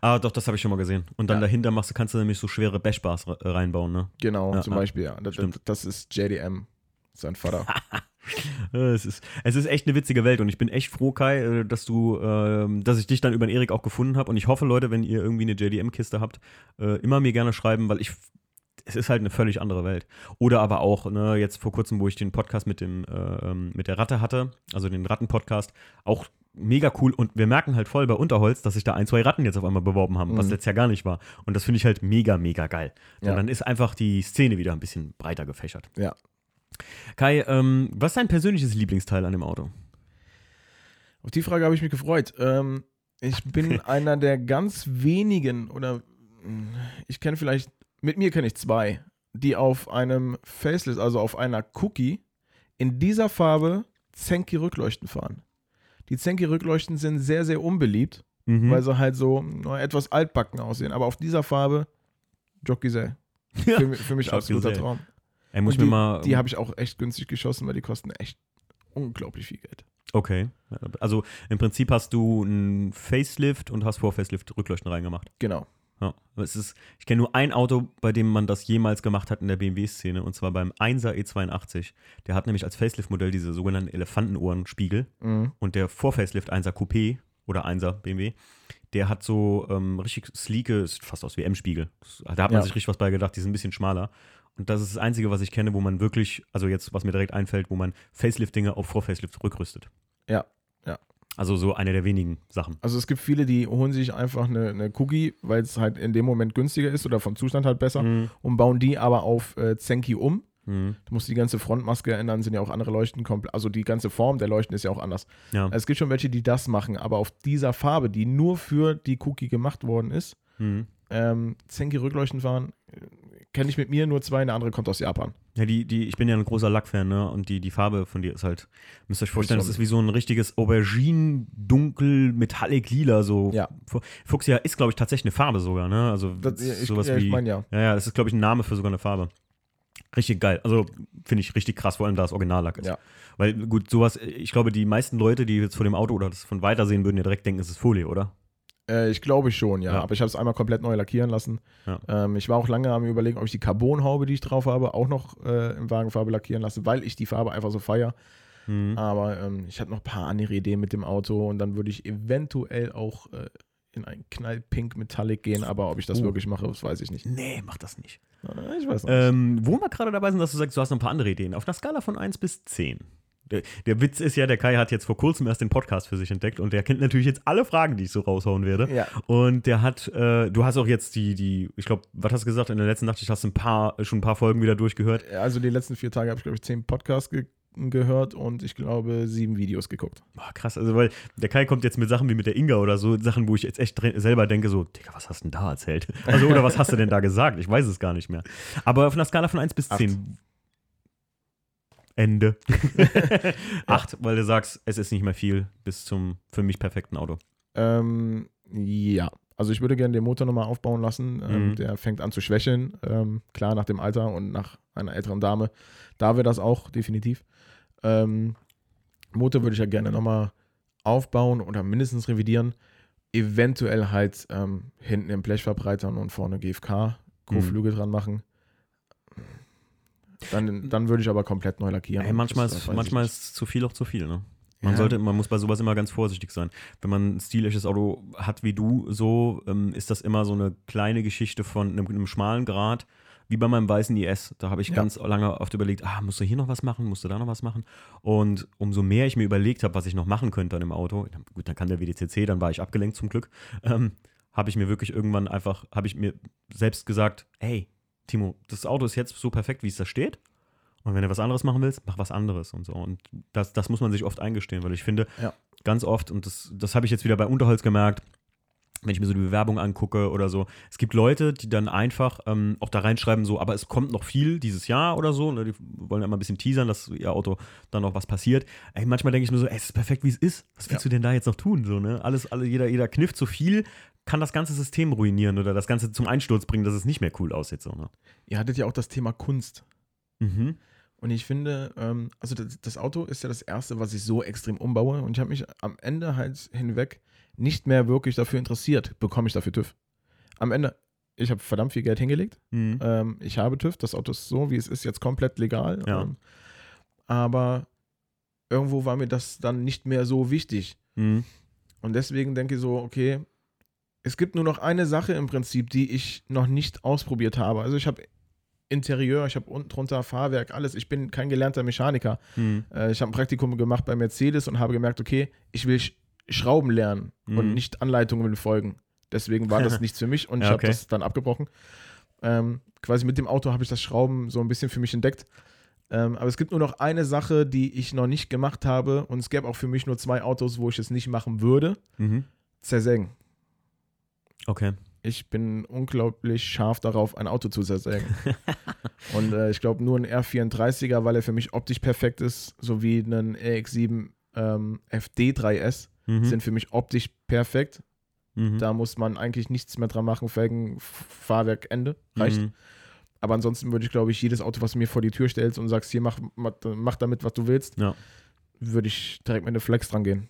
Ah, doch, das habe ich schon mal gesehen. Und dann ja. dahinter machst du, kannst du nämlich so schwere Bashbars reinbauen, ne? Genau, ja, zum Beispiel, ja. Das, das, ist JDM, sein Vater. es, ist, es ist echt eine witzige Welt und ich bin echt froh, Kai, äh, dass du, äh, dass ich dich dann über den Erik auch gefunden habe. Und ich hoffe, Leute, wenn ihr irgendwie eine JDM-Kiste habt, äh, immer mir gerne schreiben, weil ich es ist halt eine völlig andere Welt. Oder aber auch, ne, jetzt vor kurzem, wo ich den Podcast mit, dem, äh, ähm, mit der Ratte hatte, also den Ratten-Podcast, auch mega cool. Und wir merken halt voll bei Unterholz, dass sich da ein, zwei Ratten jetzt auf einmal beworben haben, mhm. was letztes Jahr gar nicht war. Und das finde ich halt mega, mega geil. Ja. Und dann ist einfach die Szene wieder ein bisschen breiter gefächert. Ja, Kai, ähm, was ist dein persönliches Lieblingsteil an dem Auto? Auf die Frage habe ich mich gefreut. Ähm, ich bin einer der ganz wenigen, oder hm, ich kenne vielleicht, mit mir kenne ich zwei, die auf einem Faceless, also auf einer Cookie, in dieser Farbe Zenki-Rückleuchten fahren. Die Zenki-Rückleuchten sind sehr, sehr unbeliebt, mhm. weil sie halt so etwas altbacken aussehen. Aber auf dieser Farbe, Jockey Ja. Für, für mich absoluter Traum. Ey, muss die, mal. Die habe ich auch echt günstig geschossen, weil die kosten echt unglaublich viel Geld. Okay. Also im Prinzip hast du einen Facelift und hast vor Facelift Rückleuchten reingemacht. Genau. Ja, es ist, ich kenne nur ein Auto, bei dem man das jemals gemacht hat in der BMW-Szene, und zwar beim 1er E82. Der hat nämlich als Facelift-Modell diese sogenannten Elefantenohrenspiegel. Mhm. Und der Vor-Facelift 1er Coupé oder 1er BMW, der hat so ähm, richtig sleeke, sieht fast aus wie M-Spiegel. Da hat man Ja. sich richtig was bei gedacht, die sind ein bisschen schmaler. Und das ist das Einzige, was ich kenne, wo man wirklich, also jetzt, was mir direkt einfällt, wo man Facelift-Dinge auf Vor-Facelift rückrüstet. Ja, ja. Also so eine der wenigen Sachen. Also es gibt viele, die holen sich einfach eine, eine Cookie, weil es halt in dem Moment günstiger ist oder vom Zustand halt besser Mhm. und bauen die aber auf äh, Zenki um. Mhm. Du musst die ganze Frontmaske ändern, sind ja auch andere Leuchten komplett. Also die ganze Form der Leuchten ist ja auch anders. Ja. Es gibt schon welche, die das machen, aber auf dieser Farbe, die nur für die Cookie gemacht worden ist, Mhm. ähm, Zenki Rückleuchten fahren, äh, kenne ich mit mir nur zwei, eine andere kommt aus Japan. Ja, die, die, ich bin ja ein großer Lackfan, ne? Und die, die Farbe von dir ist halt, müsst ihr euch vorstellen, das ist wie so ein richtiges Aubergine-Dunkel, Metallic-Lila, so. Ja. Fu- Fuchsia ist, glaube ich, tatsächlich eine Farbe sogar, ne? Also Das, ja, ich sowas ja, wie. ich meine ja. Ja, ja, das ist, glaube ich, ein Name für sogar eine Farbe. Richtig geil. Also finde ich richtig krass, vor allem da es Originallack ist. Ja. Weil gut, sowas, ich glaube, die meisten Leute, die jetzt vor dem Auto oder das von weiter sehen, würden ja direkt denken, es ist Folie, oder? Äh, ich glaube schon, ja. Ja. Aber ich habe es einmal komplett neu lackieren lassen. Ja. Ähm, ich war auch lange am überlegen, ob ich die Carbonhaube, die ich drauf habe, auch noch äh, in Wagenfarbe lackieren lasse, weil ich die Farbe einfach so feiere. Mhm. Aber ähm, ich hatte noch ein paar andere Ideen mit dem Auto und dann würde ich eventuell auch äh, in ein knallpink Metallic gehen, aber ob ich das Oh. wirklich mache, das weiß ich nicht. Nee, mach das nicht. Äh, Ich weiß noch nicht. Ähm, wo wir gerade dabei sind, dass du sagst, du hast noch ein paar andere Ideen. Auf einer Skala von 1 bis 10. Der, Witz ist ja, der Kai hat jetzt vor kurzem erst den Podcast für sich entdeckt und der kennt natürlich jetzt alle Fragen, die ich so raushauen werde. Ja. Und der hat, äh, du hast auch jetzt die, die, ich glaube, was hast du gesagt, in der letzten Nacht, ich hast ein paar, schon ein paar Folgen wieder durchgehört. Also die letzten vier Tage habe ich, glaube ich, zehn Podcasts ge gehört und ich glaube sieben Videos geguckt. Boah, krass, also weil der Kai kommt jetzt mit Sachen wie mit der Inga oder so, Sachen, wo ich jetzt echt selber denke, so, Digga, was hast du denn da erzählt? Also, oder was hast du denn da gesagt? Ich weiß es gar nicht mehr. Aber auf einer Skala von 1 bis Acht. 10. Ende. Acht, weil du sagst, es ist nicht mehr viel bis zum für mich perfekten Auto. Ähm, ja. Also ich würde gerne den Motor nochmal aufbauen lassen. Ähm, Mhm. Der fängt an zu schwächeln. Ähm, klar, nach dem Alter und nach einer älteren Dame. Da wäre das auch, definitiv. Ähm, Motor würde ich ja gerne nochmal aufbauen oder mindestens revidieren. Eventuell halt ähm, hinten im Blech verbreitern und vorne GFK, Kotflügel dran machen. Dann, dann würde ich aber komplett neu lackieren. Ey, manchmal Das- ist, ich manchmal ist zu viel auch zu viel, ne? Man sollte, man muss bei sowas immer ganz vorsichtig sein. Wenn man ein stilisches Auto hat wie du, so ähm, ist das immer so eine kleine Geschichte von einem, einem schmalen Grad, wie bei meinem weißen IS. Da habe ich Ja. ganz lange oft überlegt, ah, musst du hier noch was machen, musst du da noch was machen? Und umso mehr ich mir überlegt habe, was ich noch machen könnte an dem Auto, dann, gut, dann kann der WDCC, dann war ich abgelenkt zum Glück, ähm, habe ich mir wirklich irgendwann einfach, habe ich mir selbst gesagt, hey, Timo, das Auto ist jetzt so perfekt, wie es da steht. Und wenn du was anderes machen willst, mach was anderes und so. Und das, das muss man sich oft eingestehen, weil ich finde, Ja. ganz oft, und das, das habe ich jetzt wieder bei Unterholz gemerkt, wenn ich mir so die Bewerbung angucke oder so, es gibt Leute, die dann einfach ähm, auch da reinschreiben, so, aber es kommt noch viel dieses Jahr oder so. Ne? Die wollen ja immer ein bisschen teasern, dass ihr Auto dann noch was passiert. Ey, manchmal denke ich mir so, ey, es ist perfekt, wie es ist. Was willst Ja. du denn da jetzt noch tun? So, ne? Alles, alle, jeder, jeder Kniff zu viel kann das ganze System ruinieren oder das Ganze zum Einsturz bringen, dass es nicht mehr cool aussieht. So, ne? Ihr hattet ja auch das Thema Kunst. Mhm. Und ich finde, ähm, also das, das Auto ist ja das erste, was ich so extrem umbaue. Und ich habe mich am Ende halt hinweg nicht mehr wirklich dafür interessiert, bekomme ich dafür TÜV. Am Ende, ich habe verdammt viel Geld hingelegt. Mhm. Ähm, ich habe TÜV, das Auto ist so, wie es ist, jetzt komplett legal. Ja. Ähm, aber irgendwo war mir das dann nicht mehr so wichtig. Mhm. Und deswegen denke ich so, okay, es gibt nur noch eine Sache im Prinzip, die ich noch nicht ausprobiert habe. Also ich habe Interieur, ich habe unten drunter Fahrwerk, alles. Ich bin kein gelernter Mechaniker. Mhm. Äh, ich habe ein Praktikum gemacht bei Mercedes und habe gemerkt, okay, ich will Sch Schrauben lernen und Mhm. nicht Anleitungen folgen. Deswegen war das nichts für mich und ich Ja, habe okay. das dann abgebrochen. Ähm, quasi mit dem Auto habe ich das Schrauben so ein bisschen für mich entdeckt. Ähm, aber es gibt nur noch eine Sache, die ich noch nicht gemacht habe und es gäbe auch für mich nur zwei Autos, wo ich es nicht machen würde. Mhm. Zersägen. Okay. Ich bin unglaublich scharf darauf, ein Auto zu zersägen. und äh, ich glaube, nur ein R34er, weil er für mich optisch perfekt ist, sowie ein RX7 ähm, FD3S Mhm. sind für mich optisch perfekt. Mhm. Da muss man eigentlich nichts mehr dran machen. Felgen, Fahrwerk, Ende. Reicht. Mhm. Aber ansonsten würde ich, glaube ich, jedes Auto, was du mir vor die Tür stellst und sagst, hier, mach, mach, mach damit, was du willst, Ja. würde ich direkt mit einer Flex dran gehen.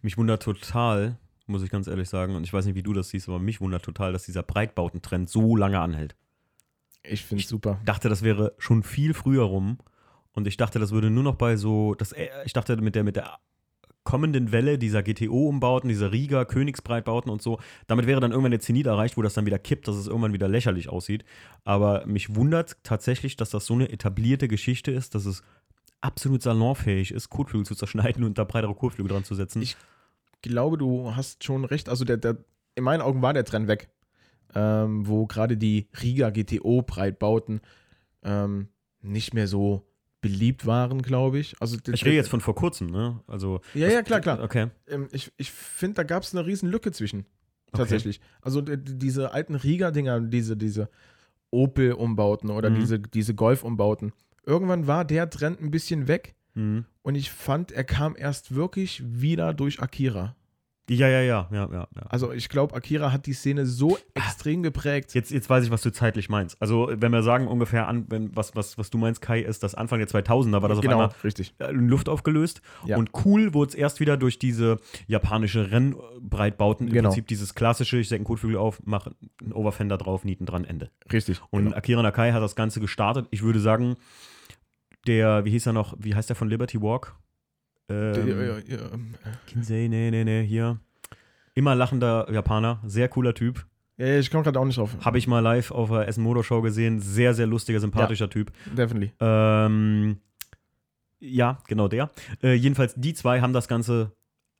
Mich wundert total, muss ich ganz ehrlich sagen. Und ich weiß nicht, wie du das siehst, aber mich wundert total, dass dieser Breitbautentrend so lange anhält. Ich finde es super. Ich dachte, das wäre schon viel früher rum. Und ich dachte, das würde nur noch bei so, das, äh, ich dachte, mit der, mit der kommenden Welle dieser GTO-Umbauten, dieser Riga, Königsbreitbauten und so, damit wäre dann irgendwann der Zenit erreicht, wo das dann wieder kippt, dass es irgendwann wieder lächerlich aussieht. Aber mich wundert tatsächlich, dass das so eine etablierte Geschichte ist, dass es absolut salonfähig ist, Kotflügel zu zerschneiden und da breitere Kotflügel dran zu setzen. Ich glaube, du hast schon recht. Also der, der, in meinen Augen war der Trend weg, ähm, wo gerade die Riga GTO-Breitbauten ähm, nicht mehr so beliebt waren, glaube ich. Also, ich rede jetzt von vor kurzem, ne? Also, ja, ja, klar, klar. Okay. Ähm, ich ich finde, da gab es eine riesen Lücke zwischen. Tatsächlich. Okay. Also diese alten Riga-Dinger, diese, diese Opel-Umbauten oder mhm. diese, diese Golf-Umbauten. Irgendwann war der Trend ein bisschen weg mhm. und ich fand, er kam erst wirklich wieder durch Akira. Ja, ja, ja, ja, ja. ja. Also ich glaube, Akira hat die Szene so extrem geprägt. Jetzt, jetzt weiß ich, was du zeitlich meinst. Also wenn wir sagen ungefähr an, wenn, was, was, was du meinst, Kai, ist, dass Anfang der 2000er war das genau, auf einmal richtig. Luft aufgelöst. Ja. Und cool wurde es erst wieder durch diese japanische Rennbreitbauten. Im genau. Prinzip dieses klassische, ich säge einen Kotflügel auf, mache einen Overfender drauf, nieten dran, Ende. Richtig. Und genau. Akira Nakai hat das Ganze gestartet. Ich würde sagen, der, wie hieß er noch, wie heißt der von Liberty Walk? Ähm, der, ja, ja, Kinsey, nee, nee, nee, hier. Immer lachender Japaner, sehr cooler Typ. Ja, ich komme gerade auch nicht drauf. Habe ich mal live auf der Essen Motor Show gesehen. Sehr, sehr lustiger, sympathischer ja, Typ. Definitely. Ähm, ja, genau der. Äh, jedenfalls, die zwei haben das Ganze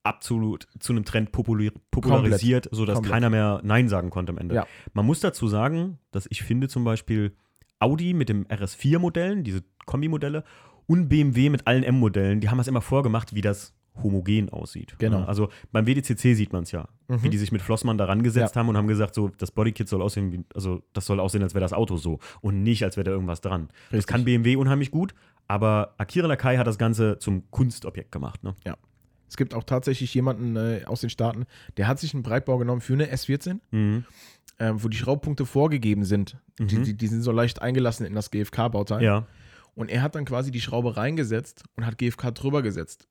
absolut zu einem Trend populär, popularisiert, Komplett. sodass Komplett. keiner mehr Nein sagen konnte am Ende. Ja. Man muss dazu sagen, dass ich finde zum Beispiel Audi mit dem RS4-Modellen, diese Kombi-Modelle, und BMW mit allen M-Modellen, die haben das immer vorgemacht, wie das homogen aussieht. Genau. Also beim WDCC sieht man es ja, mhm. wie die sich mit Flossmann da rangesetzt ja. haben und haben gesagt, so das Bodykit soll aussehen, wie, also das soll aussehen, als wäre das Auto so und nicht, als wäre da irgendwas dran. Richtig. Das kann BMW unheimlich gut, aber Akira Lakai hat das Ganze zum Kunstobjekt gemacht. Ne? Ja. Es gibt auch tatsächlich jemanden äh, aus den Staaten, der hat sich einen Breitbau genommen für eine S14, mhm. äh, wo die Schraubpunkte vorgegeben sind. Mhm. Die, die, die, sind so leicht eingelassen in das GFK-Bauteil. Ja. Und er hat dann quasi die Schraube reingesetzt und hat GFK drüber gesetzt.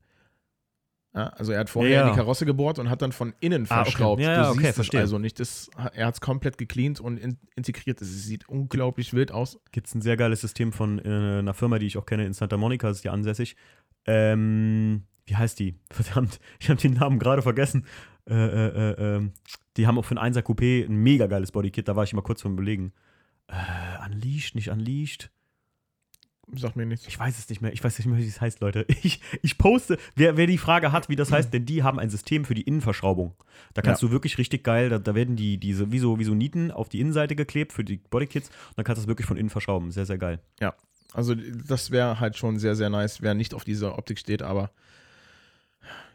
Ja, also er hat vorher ja. in die Karosse gebohrt und hat dann von innen verschraubt. Ah, okay. Ja, du okay, siehst verstehe. also nicht. Das, er hat es komplett gecleant und in, integriert. Es sieht unglaublich wild aus. Gibt es ein sehr geiles System von äh, einer Firma, die ich auch kenne, in Santa Monica, ist die ansässig. Ähm, wie heißt die? Verdammt, ich habe den Namen gerade vergessen. Äh, äh, äh, ähm, die haben auch für ein 1er Coupé ein mega geiles Bodykit, da war ich immer kurz vom Belegen. Äh, unleashed, nicht Unleashed. Sag mir nichts. Ich weiß es nicht mehr. Ich weiß nicht mehr, wie es heißt, Leute. Ich, ich poste, wer, wer die Frage hat, wie das heißt, denn die haben ein System für die Innenverschraubung. Da kannst ja. du wirklich richtig geil, da, da, werden die, diese, wie so, wie so Nieten auf die Innenseite geklebt für die Bodykits und dann kannst du das wirklich von innen verschrauben. Sehr, sehr geil. Ja. Also, das wäre halt schon sehr, sehr nice, wer nicht auf dieser Optik steht, aber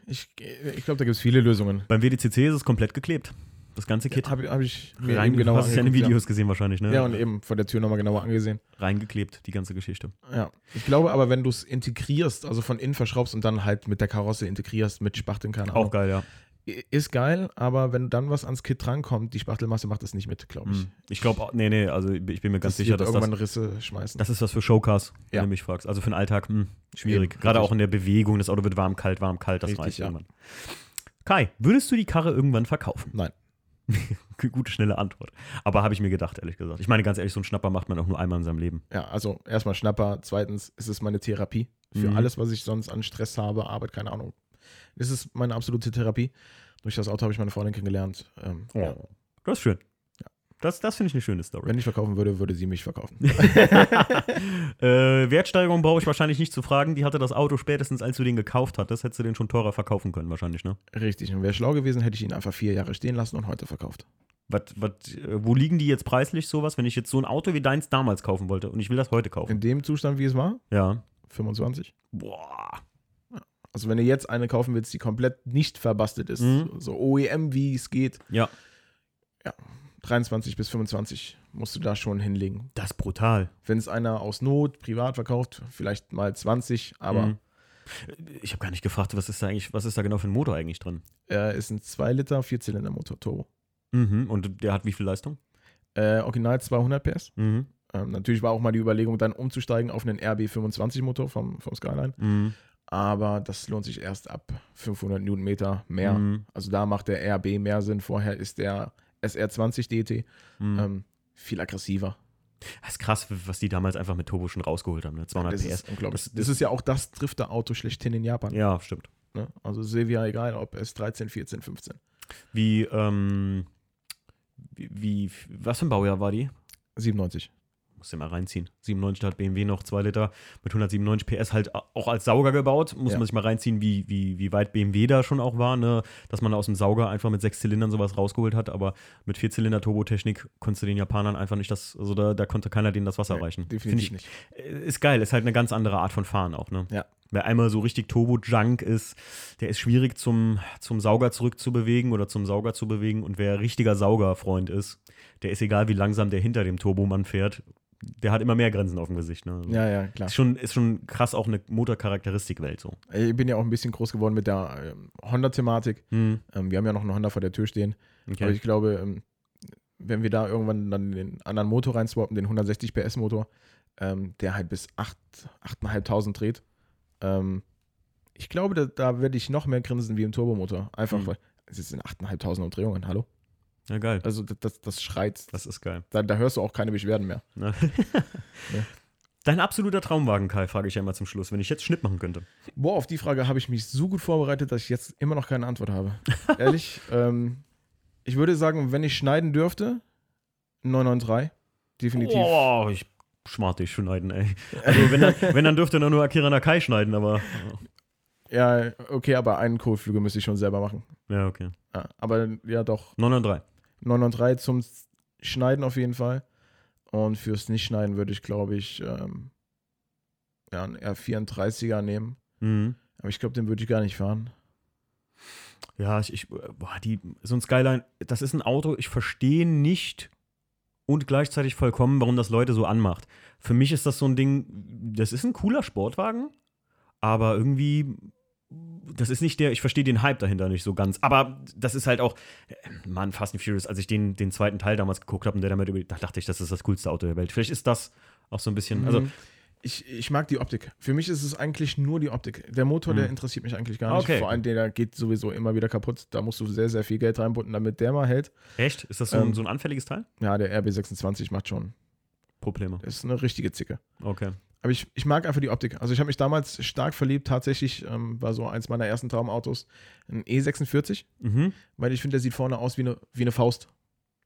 ich, ich glaube, da gibt es viele Lösungen. Beim WDCC ist es komplett geklebt. Das ganze Kit. Ja, Habe hab ich mir rein, genauer Hast du ja in Videos gesehen wahrscheinlich, ne? Ja, und eben vor der Tür nochmal genauer angesehen. Reingeklebt, die ganze Geschichte. Ja. Ich glaube aber, wenn du es integrierst, also von innen verschraubst und dann halt mit der Karosse integrierst, mit Spachteln, keine Ahnung. Auch geil, ja. Ist geil, aber wenn dann was ans Kit drankommt, die Spachtelmasse macht das nicht mit, glaube ich. Hm. Ich glaube, nee, nee, also ich bin mir ganz das sicher, dass irgendwann das, Risse schmeißen. Das ist was für Showcars, wenn ja. du mich fragst. Also für den Alltag, mh, hm, schwierig. Eben, Gerade auch in der Bewegung, das Auto wird warm, kalt, warm, kalt, das richtig, reicht ja. irgendwann. Kai, würdest du die Karre irgendwann verkaufen? Nein. Gute, schnelle Antwort. Aber habe ich mir gedacht, ehrlich gesagt. Ich meine, ganz ehrlich, so einen Schnapper macht man auch nur einmal in seinem Leben. Ja, also erstmal Schnapper. Zweitens ist es meine Therapie. Für mhm. alles, was ich sonst an Stress habe, Arbeit, keine Ahnung. Es ist meine absolute Therapie. Durch das Auto habe ich meine Freundin kennengelernt. Ähm, oh, ja. Das ist schön. Das, das finde ich eine schöne Story. Wenn ich verkaufen würde, würde sie mich verkaufen. äh, Wertsteigerung brauche ich wahrscheinlich nicht zu fragen. Die hatte das Auto spätestens, als du den gekauft hattest, hättest du den schon teurer verkaufen können, wahrscheinlich, ne? Richtig. Und wäre schlau gewesen, hätte ich ihn einfach vier Jahre stehen lassen und heute verkauft. Was, was, äh, wo liegen die jetzt preislich, sowas, wenn ich jetzt so ein Auto wie deins damals kaufen wollte und ich will das heute kaufen? In dem Zustand, wie es war? Ja. 25. Boah. Also wenn du jetzt eine kaufen willst, die komplett nicht verbastelt ist, mhm. so OEM, wie es geht. Ja. Ja, 23 bis 25 musst du da schon hinlegen. Das ist brutal. Wenn es einer aus Not privat verkauft, vielleicht mal 20, aber. Mhm. Ich habe gar nicht gefragt, was ist da eigentlich, was ist da genau für ein Motor eigentlich drin? Er ist ein 2 Liter Vierzylinder-Motor, Turbo. Mhm. Und der hat wie viel Leistung? Äh, original 200 PS. Mhm. Ähm, natürlich war auch mal die Überlegung, dann umzusteigen auf einen RB25-Motor vom, vom Skyline. Mhm. Aber das lohnt sich erst ab 500 Newtonmeter mehr. Mhm. Also da macht der RB mehr Sinn. Vorher ist der SR20 DT Mhm. ähm, viel aggressiver. Das ist krass, was die damals einfach mit Turbo schon rausgeholt haben. Ne? 200 das PS. ist unglaublich. Das- Das, ist ja auch das Drifter-Auto schlechthin in Japan. Ja, stimmt. Ne? Also Silvia, egal ob es 13, 14, 15. Wie, ähm, wie, wie, was für ein Baujahr war die? 97. Muss ja mal reinziehen. 97 hat BMW noch 2 Liter mit 197 PS halt auch als Sauger gebaut. Muss Ja. man sich mal reinziehen, wie, wie, wie weit BMW da schon auch war, ne? Dass man aus dem Sauger einfach mit sechs Zylindern sowas rausgeholt hat, aber mit Vierzylinder Turbotechnik konntest du den Japanern einfach nicht das, also da, da konnte keiner denen das Wasser reichen. Definitiv Find nicht. ich, äh, Ist geil, ist halt eine ganz andere Art von Fahren auch, ne? Ja. Wer einmal so richtig Turbo-Junk ist, der ist schwierig zum, zum Sauger zurückzubewegen oder zum Sauger zu bewegen. Und wer richtiger Saugerfreund ist, der ist egal, wie langsam der hinter dem Turbomann fährt, der hat immer mehr Grenzen auf dem Gesicht. Ne? Also Ja, ja, klar. Ist schon, ist schon krass auch eine Motorcharakteristikwelt so. Ich bin ja auch ein bisschen groß geworden mit der ähm, Honda-Thematik. Hm, Ähm, wir haben ja noch eine Honda vor der Tür stehen. okay. Aber ich glaube, ähm, wenn wir da irgendwann dann den anderen Motor reinswappen, den 160 PS Motor, ähm, der halt bis 8 8.500 dreht, ähm, ich glaube, da, da werde ich noch mehr grinsen wie im Turbomotor. Einfach, Mhm. weil es sind 8.500 Umdrehungen, hallo? Ja, geil. Also das, das, das schreit. Das ist geil. Da, da hörst du auch keine Beschwerden mehr. Ne? Dein absoluter Traumwagen, Kai, frage ich ja immer zum Schluss, wenn ich jetzt Schnitt machen könnte. Boah, auf die Frage habe ich mich so gut vorbereitet, dass ich jetzt immer noch keine Antwort habe. Ehrlich, ähm, ich würde sagen, wenn ich schneiden dürfte, 993. Definitiv. Oh, ich schmarte dich schneiden, ey. Also, wenn dann, wenn dann dürfte er nur Akira Nakai schneiden, aber. Ja, okay, aber einen Kotflügel müsste ich schon selber machen. Ja, okay. Ja, aber ja, doch. 903. 993 zum Schneiden auf jeden Fall. Und fürs Nicht-Schneiden würde ich, glaube ich, ähm, ja, einen R34er nehmen. Mhm. Aber ich glaube, den würde ich gar nicht fahren. Ja, ich, ich boah, die, so ein Skyline, das ist ein Auto, ich verstehe nicht und gleichzeitig vollkommen, warum das Leute so anmacht. Für mich ist das so ein Ding, das ist ein cooler Sportwagen, aber irgendwie, das ist nicht der, ich verstehe den Hype dahinter nicht so ganz. Aber das ist halt auch, Mann, Fast and Furious, als ich den, den zweiten Teil damals geguckt habe und der damit über, da dachte ich, das ist das coolste Auto der Welt. Vielleicht ist das auch so ein bisschen, also, Mhm. ich, ich mag die Optik. Für mich ist es eigentlich nur die Optik. Der Motor, der Mhm. interessiert mich eigentlich gar nicht. Okay. Vor allem, der geht sowieso immer wieder kaputt. Da musst du sehr, sehr viel Geld reinbutten, damit der mal hält. echt? Ist das so, ein, Ähm. so ein anfälliges Teil? Ja, der RB26 macht schon. Probleme. Das ist eine richtige Zicke. Okay. Aber ich, ich mag einfach die Optik. Also ich habe mich damals stark verliebt. Tatsächlich ähm, war so eins meiner ersten Traumautos ein E46, Mhm. weil ich finde, der sieht vorne aus wie eine, wie eine Faust.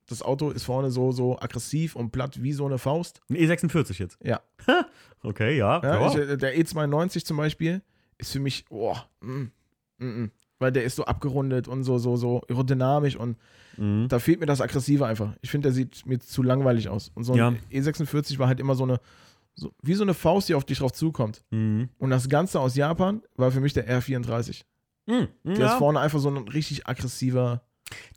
Das Auto ist vorne so, so aggressiv und platt wie so eine Faust. Ein E46 jetzt. Ja. Okay, ja. Ja, ja. ich, äh, der E92 zum Beispiel ist für mich, oh, mm, mm, mm, weil der ist so abgerundet und so, so, so aerodynamisch und Mhm. da fehlt mir das Aggressive einfach. Ich finde, der sieht mir zu langweilig aus. Und so ein Ja. E46 war halt immer so eine, so, wie so eine Faust, die auf dich drauf zukommt. Mhm. Und das Ganze aus Japan war für mich der R34. Mhm. Der Ja. ist vorne einfach so ein richtig aggressiver.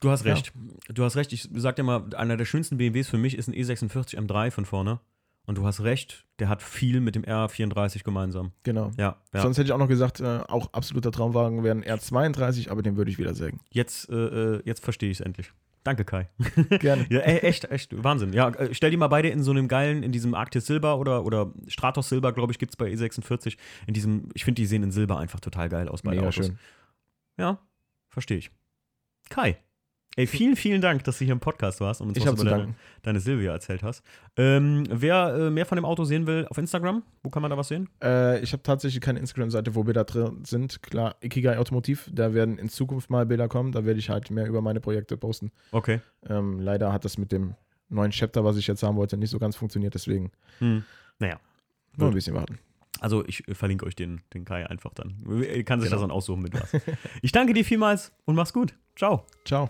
Du hast Ja. recht. Du hast recht. Ich sag dir mal, einer der schönsten BMWs für mich ist ein E46 M3 von vorne. Und du hast recht, der hat viel mit dem R34 gemeinsam. Genau. Ja, ja. Sonst hätte ich auch noch gesagt, äh, auch absoluter Traumwagen wäre ein R32, aber den würde ich wieder sägen. Jetzt, äh, äh, jetzt verstehe ich es endlich. Danke, Kai. Gerne. ja, e- echt, echt, Wahnsinn. Ja, äh, stell die mal beide in so einem geilen, in diesem Arctis Silber oder, oder Stratos Silber, glaube ich, gibt es bei E46. In diesem, ich finde, die sehen in Silber einfach total geil aus, Mega Autos. schön. Ja, verstehe ich. Kai. Ey, vielen, vielen Dank, dass du hier im Podcast warst und uns Ich was über deine, deine Silvia erzählt hast. Ähm, wer äh, mehr von dem Auto sehen will, auf Instagram, wo kann man da was sehen? Äh, ich habe tatsächlich keine Instagram-Seite, wo Bilder drin sind. Klar, Ikigai Automotiv, da werden in Zukunft mal Bilder kommen. Da werde ich halt mehr über meine Projekte posten. Okay. Ähm, leider hat das mit dem neuen Chapter, was ich jetzt haben wollte, nicht so ganz funktioniert. Deswegen Hm. Naja, nur ein bisschen warten. also ich äh, verlinke euch den, den Kai einfach dann. Er kann sich Genau. das dann aussuchen mit was. ich danke dir vielmals und mach's gut. Ciao. Ciao.